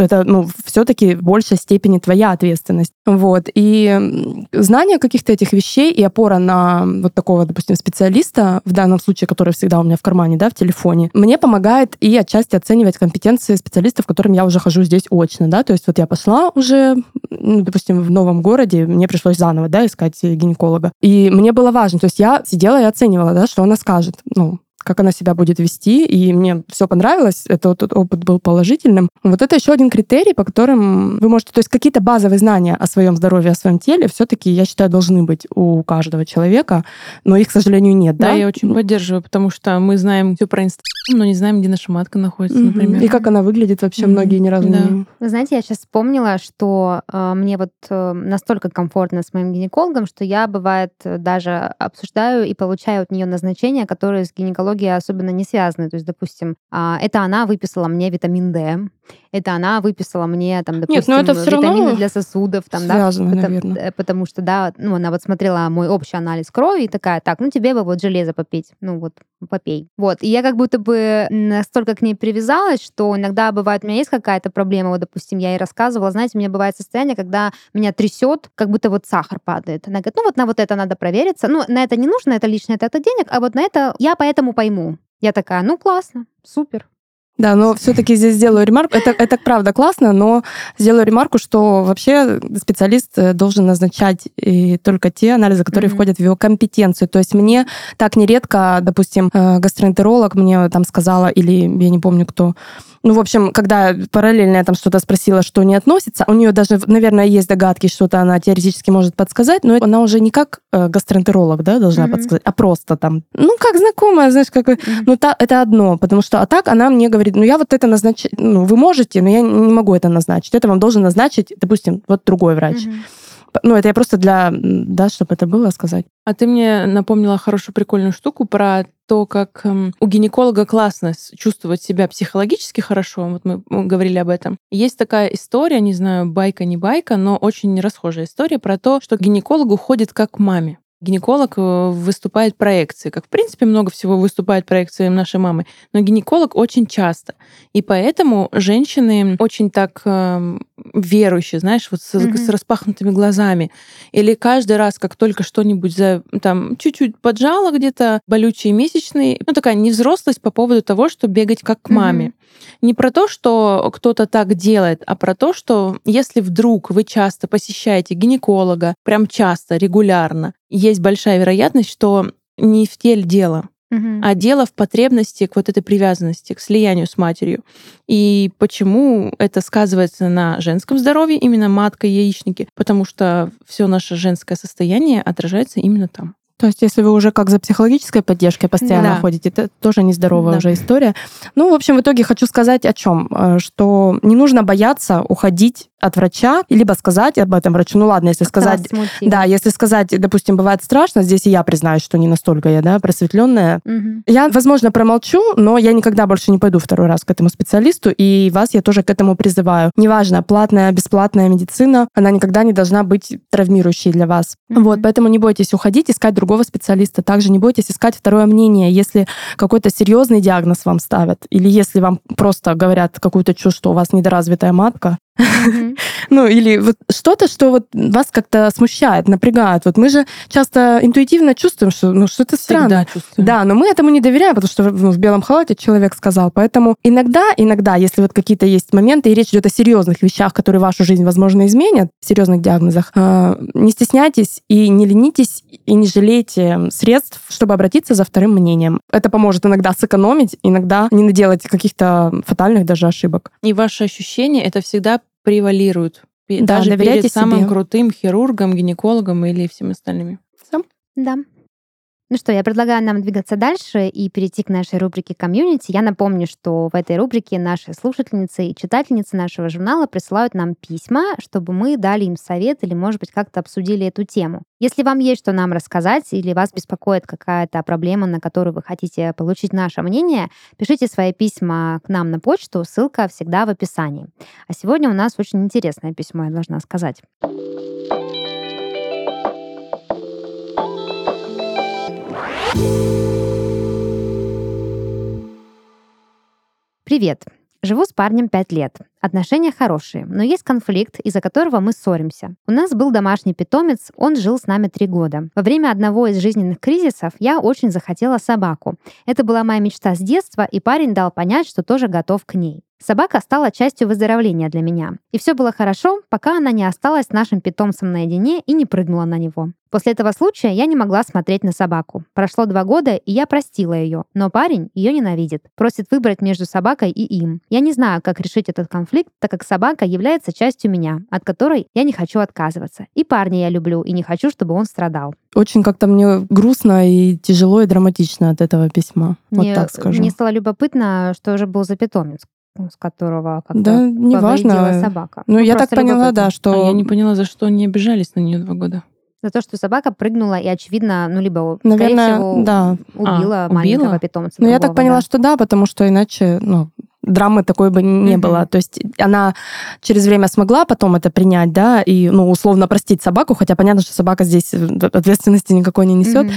Это, ну, все-таки в большей степени твоя ответственность. Вот. И знание каких-то этих вещей и опора на вот такого, допустим, специалиста, в данном случае, который всегда у меня в кармане, да, в телефоне, мне помогает и отчасти оценивать компетенции специалистов, которым я уже хожу здесь очно, да, то есть вот я пошла уже, ну, допустим, в новом городе, мне пришлось заново, да, искать гинеколога. И мне было важно, то есть я сидела и оценивала, да, что она скажет, ну, как она себя будет вести, и мне все понравилось, это вот, опыт был положительным. Вот это еще один критерий, по которым вы можете, то есть какие-то базовые знания о своем здоровье, о своем теле все-таки, я считаю, должны быть у каждого человека, но их, к сожалению, нет. Да, да? я очень поддерживаю, потому что мы знаем все про Инстаграм, но не знаем, где наша матка находится, mm-hmm. например. И как она выглядит вообще, mm-hmm. многие ни разу да. не... Вы знаете, я сейчас вспомнила, что э, мне вот э, настолько комфортно с моим гинекологом, что я, бывает, даже обсуждаю и получаю от нее назначения, которые с гинекологией особенно не связаны. То есть, допустим, э, это она выписала мне витамин D, это она выписала мне, там, допустим, Нет, но это все витамины равно для сосудов. Там, связано, да, наверное. Потому, потому что, да, ну, она вот смотрела мой общий анализ крови и такая, так, ну, тебе бы вот железо попить. Ну, вот, попей. Вот. И я как будто бы настолько к ней привязалась, что иногда бывает, у меня есть какая-то проблема, вот, допустим, я ей рассказывала, знаете, у меня бывает состояние, когда меня трясет, как будто вот сахар падает. Она говорит, ну, вот на вот это надо провериться. Ну, на это не нужно, это лишнее, это, это денег, а вот на это я поэтому пойму. Я такая, ну, классно, супер. Да, но все-таки здесь сделаю ремарку. Это, это правда классно, но сделаю ремарку, что вообще специалист э, должен назначать и только те анализы, которые mm-hmm. входят в его компетенцию. То есть мне так нередко, допустим, э, гастроэнтеролог мне там сказала, или я не помню кто, ну, в общем, когда параллельно я там что-то спросила, что не относится, у нее даже, наверное, есть догадки, что-то она теоретически может подсказать, но она уже не как э, гастроэнтеролог, да, должна mm-hmm. подсказать, а просто там, ну, как знакомая, знаешь, как... Mm-hmm. Ну, та, это одно, потому что, а так она мне говорит, ну, я вот это назначить, ну, вы можете, но я не могу это назначить. Это вам должен назначить, допустим, вот другой врач. Mm-hmm. Ну, это я просто для, да, чтобы это было сказать. А ты мне напомнила хорошую прикольную штуку про то, как эм, у гинеколога классно чувствовать себя психологически хорошо. Вот мы говорили об этом. Есть такая история, не знаю, байка, не байка, но очень расхожая история про то, что гинекологу ходит как к маме гинеколог э, выступает проекции, как в принципе много всего выступает проекции нашей мамы, но гинеколог очень часто. И поэтому женщины очень так верующие, знаешь, вот с, mm-hmm. с распахнутыми глазами. Или каждый раз, как только что-нибудь за, там чуть-чуть поджало где-то, болючие месячные, ну такая невзрослость по поводу того, что бегать как к маме. Mm-hmm. Не про то, что кто-то так делает, а про то, что если вдруг вы часто посещаете гинеколога, прям часто, регулярно, есть большая вероятность, что не в теле дело, угу. а дело в потребности к вот этой привязанности, к слиянию с матерью. И почему это сказывается на женском здоровье, именно матка, яичники? Потому что все наше женское состояние отражается именно там. То есть, если вы уже как за психологической поддержкой постоянно да. ходите, это тоже нездоровая да. уже история. Ну, в общем, в итоге хочу сказать о чем, э, что не нужно бояться уходить от врача, либо сказать об этом врачу. Ну ладно, если сказать... Да, если сказать, допустим, бывает страшно, здесь и я признаюсь, что не настолько я, да, просветленная. Угу. Я, возможно, промолчу, но я никогда больше не пойду второй раз к этому специалисту, и вас я тоже к этому призываю. Неважно, платная, бесплатная медицина, она никогда не должна быть травмирующей для вас. Угу. Вот, поэтому не бойтесь уходить, искать другого специалиста. Также не бойтесь искать второе мнение, если какой-то серьезный диагноз вам ставят, или если вам просто говорят какую-то чушь, что у вас недоразвитая матка, Ну, или вот что-то, что вот вас как-то смущает, напрягает. Вот мы же часто интуитивно чувствуем, что ну что-то странно. чувствуем. Да, но мы этому не доверяем, потому что ну, в белом халате человек сказал. Поэтому иногда, иногда, если вот какие-то есть моменты, и речь идет о серьезных вещах, которые вашу жизнь, возможно, изменят, серьезных диагнозах, э, не стесняйтесь и не ленитесь, и не жалейте средств, чтобы обратиться за вторым мнением. Это поможет иногда сэкономить, иногда не наделать каких-то фатальных даже ошибок. И ваши ощущения это всегда превалируют. Да, Даже перед самым себе. крутым хирургом, гинекологом или всеми остальными. Да. Ну что, я предлагаю нам двигаться дальше и перейти к нашей рубрике «Комьюнити». Я напомню, что в этой рубрике наши слушательницы и читательницы нашего журнала присылают нам письма, чтобы мы дали им совет или, может быть, как-то обсудили эту тему. Если вам есть что нам рассказать или вас беспокоит какая-то проблема, на которую вы хотите получить наше мнение, пишите свои письма к нам на почту, ссылка всегда в описании. А сегодня у нас очень интересное письмо, я должна сказать. Привет. Живу с парнем 5 лет. Отношения хорошие, но есть конфликт, из-за которого мы ссоримся. У нас был домашний питомец, он жил с нами три года. Во время одного из жизненных кризисов я очень захотела собаку. Это была моя мечта с детства, и парень дал понять, что тоже готов к ней. Собака стала частью выздоровления для меня. И все было хорошо, пока она не осталась с нашим питомцем наедине и не прыгнула на него. После этого случая я не могла смотреть на собаку. Прошло два года, и я простила ее, но парень ее ненавидит, просит выбрать между собакой и им. Я не знаю, как решить этот конфликт, так как собака является частью меня, от которой я не хочу отказываться. И парня я люблю, и не хочу, чтобы он страдал. Очень как-то мне грустно и тяжело и драматично от этого письма. Мне, вот так скажу. мне стало любопытно, что же был за питомец, с которого как-то Да, неважно. повредила собака. Ну, я так поняла, да, что... А я не поняла, за что они обижались на нее два года. За то, что собака прыгнула и, очевидно, ну, либо, Наверное, скорее всего, да. убила А, маленького убила? питомца. Ну, я так поняла, да. что да, потому что иначе, ну, драмы такой бы не Мгм. было. То есть она через время смогла потом это принять, да, и, ну, условно простить собаку, хотя понятно, что собака здесь э, ответственности никакой не несет. Мгм.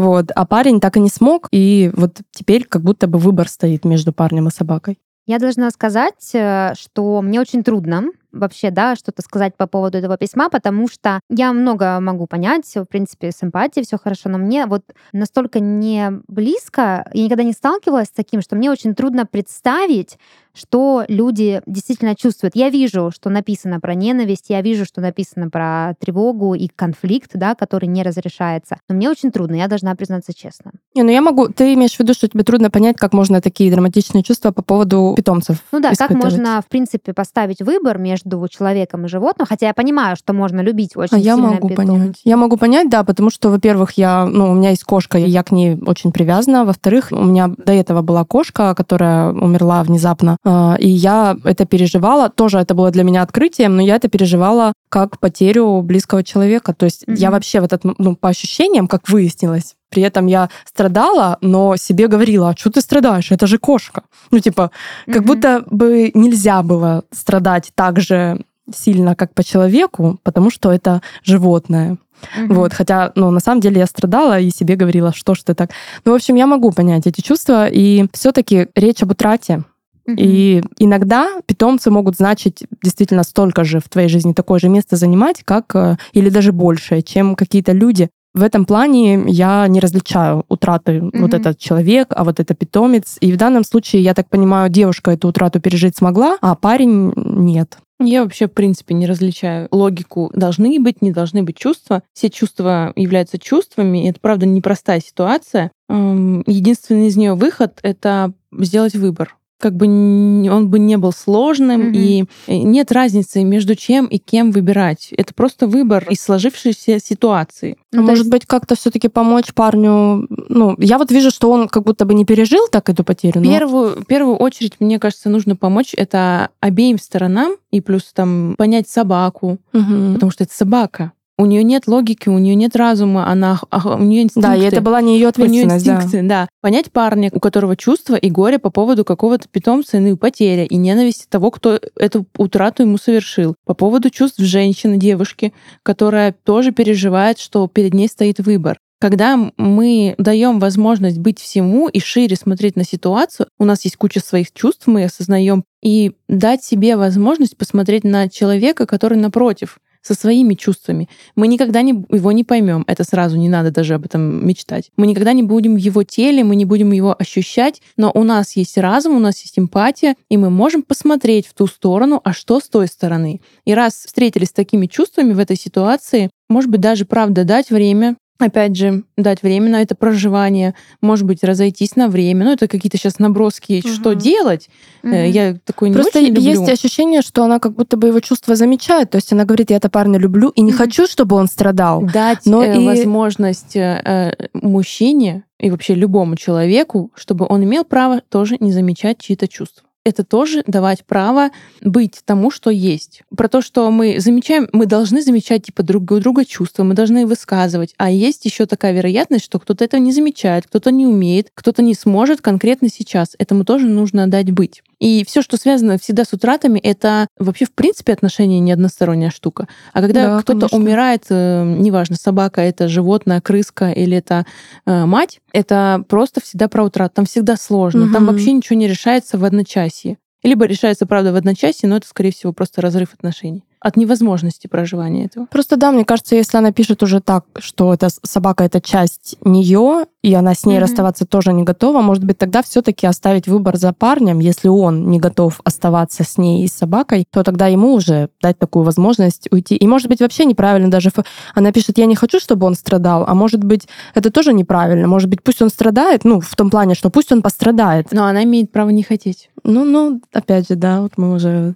Вот. А парень так и не смог, и вот теперь как будто бы выбор стоит между парнем и собакой. Я должна сказать, э, что мне очень трудно вообще, да, что-то сказать по поводу этого письма, потому что я много могу понять, в принципе, с эмпатией все хорошо, но мне вот настолько не близко, я никогда не сталкивалась с таким, что мне очень трудно представить, что люди действительно чувствуют. Я вижу, что написано про ненависть, я вижу, что написано про тревогу и конфликт, да, который не разрешается. Но мне очень трудно, я должна признаться честно. Не, ну я могу... Ты имеешь в виду, что тебе трудно понять, как можно такие драматичные чувства по поводу питомцев Ну да, как можно, в принципе, поставить выбор между человеком и животным, хотя я понимаю, что можно любить очень А я сильно могу питомца. понять. Я могу понять, да, потому что, во-первых, я, ну, у меня есть кошка, и я к ней очень привязана. Во-вторых, у меня до этого была кошка, которая умерла внезапно, а, и я это переживала. Тоже это было для меня открытием, но я это переживала как потерю близкого человека. То есть я Мгм. вообще в этот, ну, по ощущениям, как выяснилось, при этом я страдала, но себе говорила, а что ты страдаешь? Это же кошка. Ну, типа, как Мгм. будто бы нельзя было страдать так же сильно, как по человеку, потому что это животное. Мгм. Вот, хотя, ну, на самом деле я страдала и себе говорила, что ж ты так. Ну, в общем, я могу понять эти чувства, и все-таки речь об утрате. И иногда питомцы могут значить действительно столько же в твоей жизни, такое же место занимать, как э, или даже большее, чем какие-то люди. В этом плане я не различаю утраты вот Мгм. этот человек, а вот это питомец. И в данном случае, я так понимаю, девушка эту утрату пережить смогла, а парень нет. Я вообще, в принципе, не различаю логику. Должны быть, не должны быть чувства. Все чувства являются чувствами. и Это, правда, непростая ситуация. Эм, Единственный из нее выход — это сделать выбор. Как бы он бы не был сложным, Мгм. и э, нет разницы между чем и кем выбирать. Это просто выбор из сложившейся ситуации. А Ну, может есть- быть, как-то все-таки помочь парню? Ну, я вот вижу, что он как будто бы не пережил так эту потерю. Но- первую, в первую очередь, мне кажется, нужно помочь это обеим сторонам, и плюс там понять собаку, Мгм. потому что это собака. У нее нет логики, у нее нет разума, она, у нее инстинкты. Да, и это была не ее у нее ответственность, да. инстинкты, да. Понять парня, у которого чувства и горе по поводу какого-то питомца, и потеря, и ненависть того, кто эту утрату ему совершил. По поводу чувств женщины, девушки, которая тоже переживает, что перед ней стоит выбор. когда мы даем возможность быть всему и шире смотреть на ситуацию, у нас есть куча своих чувств, мы осознаем, и дать себе возможность посмотреть на человека, который напротив, со своими чувствами. Мы никогда не, его не поймем. Это сразу не надо даже об этом мечтать. Мы никогда не будем в его теле, мы не будем его ощущать, но у нас есть разум, у нас есть эмпатия, и мы можем посмотреть в ту сторону, а что с той стороны. И раз встретились с такими чувствами в этой ситуации, может быть, даже правда дать время, опять же, дать время на это проживание, может быть, разойтись на время. Ну, это какие-то сейчас наброски, угу. что делать. Угу. Я такой не Просто очень люблю. есть ощущение, что она как будто бы его чувства замечает. То есть она говорит, я это парня люблю и не угу. хочу, чтобы он страдал. Дать но э, и... возможность э, мужчине и вообще любому человеку, чтобы он имел право тоже не замечать чьи-то чувства это тоже давать право быть тому, что есть. Про то, что мы замечаем, мы должны замечать типа друг у друга чувства, мы должны высказывать. А есть еще такая вероятность, что кто-то этого не замечает, кто-то не умеет, кто-то не сможет конкретно сейчас. Этому тоже нужно дать быть. И все, что связано всегда с утратами, это вообще в принципе отношения не односторонняя штука. А когда да, кто-то умирает, э, неважно, собака это животное, крыска или это э, мать, это просто всегда про утрат. Там всегда сложно. Угу. Там вообще ничего не решается в одночасье. Либо решается, правда, в одночасье, но это, скорее всего, просто разрыв отношений от невозможности проживания этого. Просто да, мне кажется, если она пишет уже так, что эта собака это часть нее, и она с ней mm-hmm. расставаться тоже не готова, может быть, тогда все-таки оставить выбор за парнем, если он не готов оставаться с ней и с собакой, то тогда ему уже дать такую возможность уйти. И может быть вообще неправильно даже она пишет, я не хочу, чтобы он страдал, а может быть это тоже неправильно, может быть пусть он страдает, ну в том плане, что пусть он пострадает. Но она имеет право не хотеть. Ну, ну, опять же, да, вот мы уже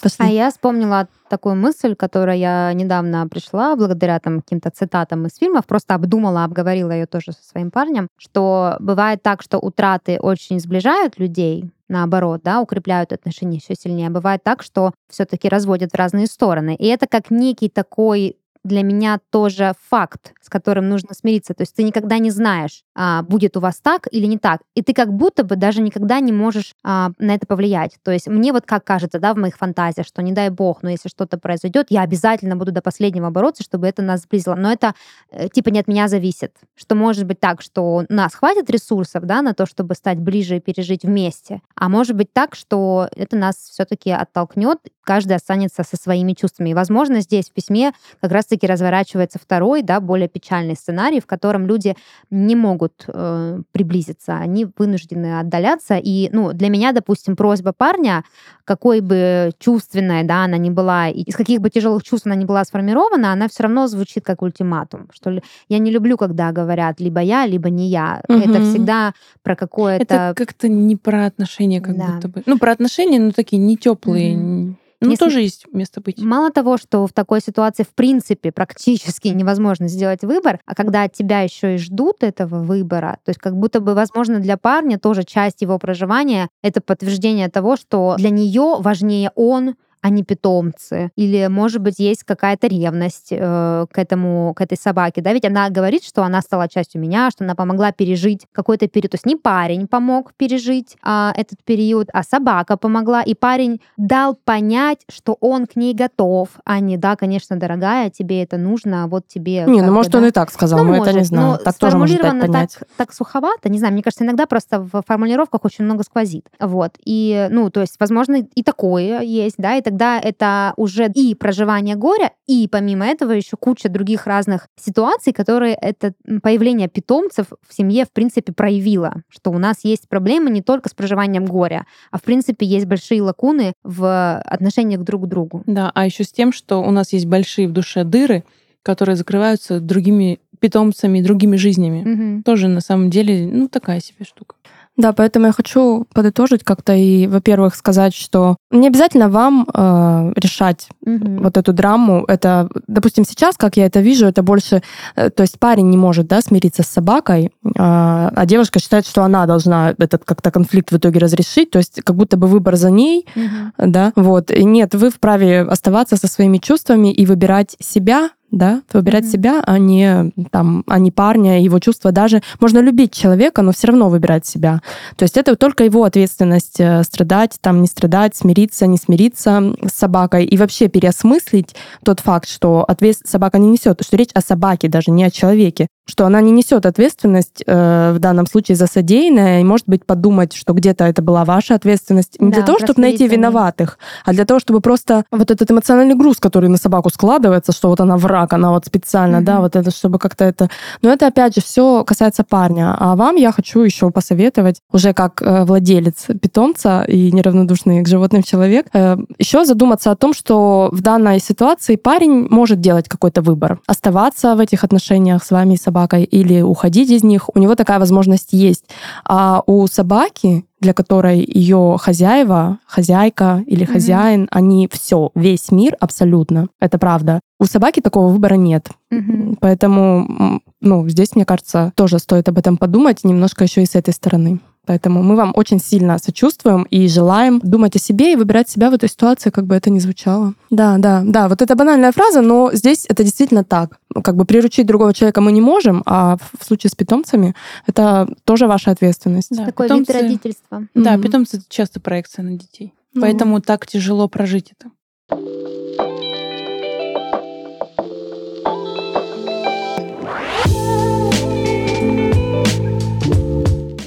пошли. А я вспомнила такую мысль, которая я недавно пришла благодаря там каким-то цитатам из фильмов, просто обдумала, обговорила ее тоже со своим парнем, что бывает так, что утраты очень сближают людей, наоборот, да, укрепляют отношения еще сильнее. Бывает так, что все-таки разводят в разные стороны. И это как некий такой для меня тоже факт, с которым нужно смириться. То есть ты никогда не знаешь, а, будет у вас так или не так. И ты как будто бы даже никогда не можешь а, на это повлиять. То есть мне вот как кажется, да, в моих фантазиях, что не дай бог, но если что-то произойдет, я обязательно буду до последнего бороться, чтобы это нас сблизило. Но это э, типа не от меня зависит. Что может быть так, что у нас хватит ресурсов, да, на то, чтобы стать ближе и пережить вместе. А может быть так, что это нас все-таки оттолкнет, каждый останется со своими чувствами. И, возможно, здесь в письме как раз раз-таки разворачивается второй, да, более печальный сценарий, в котором люди не могут э, приблизиться, они вынуждены отдаляться. И, ну, для меня, допустим, просьба парня, какой бы чувственная, да, она не была, и из каких бы тяжелых чувств она не была сформирована, она все равно звучит как ультиматум. Что ли, я не люблю, когда говорят либо я, либо не я. Угу. Это всегда про какое-то... Это как-то не про отношения, как да. будто бы. Ну, про отношения, но такие не теплые. Угу ну, Если... тоже есть место быть. Мало того, что в такой ситуации в принципе практически невозможно сделать выбор, а когда от тебя еще и ждут этого выбора, то есть как будто бы, возможно, для парня тоже часть его проживания это подтверждение того, что для нее важнее он, а не питомцы. Или, может быть, есть какая-то ревность э, к этому, к этой собаке. Да, ведь она говорит, что она стала частью меня, что она помогла пережить какой-то период. То есть не парень помог пережить а, этот период, а собака помогла. И парень дал понять, что он к ней готов, а не, да, конечно, дорогая, тебе это нужно, вот тебе... Не, ну может, да? он и так сказал, ну, мы может, это не знаем. Так тоже может дать понять. Так, так суховато, не знаю, мне кажется, иногда просто в формулировках очень много сквозит. Вот. И, ну, то есть, возможно, и такое есть, да, и так тогда это уже и проживание горя, и помимо этого еще куча других разных ситуаций, которые это появление питомцев в семье в принципе проявило, что у нас есть проблемы не только с проживанием горя, а в принципе есть большие лакуны в отношениях друг к другу. Да, а еще с тем, что у нас есть большие в душе дыры, которые закрываются другими питомцами, другими жизнями. Угу. Тоже на самом деле, ну, такая себе штука. Да, поэтому я хочу подытожить как-то и, во-первых, сказать, что не обязательно вам э, решать mm вот эту драму. Это, допустим, сейчас, как я это вижу, это больше, э, то есть парень не может, да, смириться с собакой, э, а девушка считает, что она должна этот как-то конфликт в итоге разрешить, то есть как будто бы выбор за ней, mm да, вот. И нет, вы вправе оставаться со своими чувствами и выбирать себя, да, выбирать mm-hmm. себя, а не там, а не парня, его чувства. Даже можно любить человека, но все равно выбирать себя. То есть это только его ответственность э, страдать, там не страдать, смириться, не смириться с собакой и вообще переосмыслить тот факт, что ответственность собака не несет, что речь о собаке, даже не о человеке. Что она не несет ответственность э, в данном случае за содеянное, и, может быть, подумать, что где-то это была ваша ответственность. Не Да, для того, чтобы найти виноватых, а для того, чтобы просто вот этот эмоциональный груз, который на собаку складывается, что вот она враг, она вот специально, да, Мгм. вот это, чтобы как-то это... Но это, опять же, все касается парня. А вам я хочу еще посоветовать, уже как э, владелец питомца и неравнодушный к животным человек, э, еще задуматься о том, что в данной ситуации парень может делать какой-то выбор. Оставаться в этих отношениях с вами и собакой или уходить из них. У него такая возможность есть. А у собаки, для которой ее хозяева, хозяйка или хозяин, они все, весь мир абсолютно. Это правда. У собаки такого выбора нет. Мгм. Поэтому, ну, здесь, мне кажется, тоже стоит об этом подумать, немножко еще и с этой стороны. Поэтому мы вам очень сильно сочувствуем и желаем думать о себе и выбирать себя в этой ситуации, как бы это ни звучало. Да, да, да, вот это банальная фраза, но здесь это действительно так. Ну, Как бы приручить другого человека мы не можем, а в случае с питомцами это тоже ваша ответственность. Да, Такой питомцы- вид родительства. Да, Мгм. питомцы это часто проекция на детей. Ну. Поэтому так тяжело прожить это.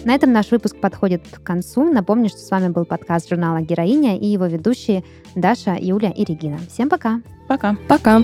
На этом наш выпуск подходит к концу. Напомню, что с вами был подкаст журнала «Героиня» и его ведущие Даша, Юля и Регина. Всем пока! Пока. Пока.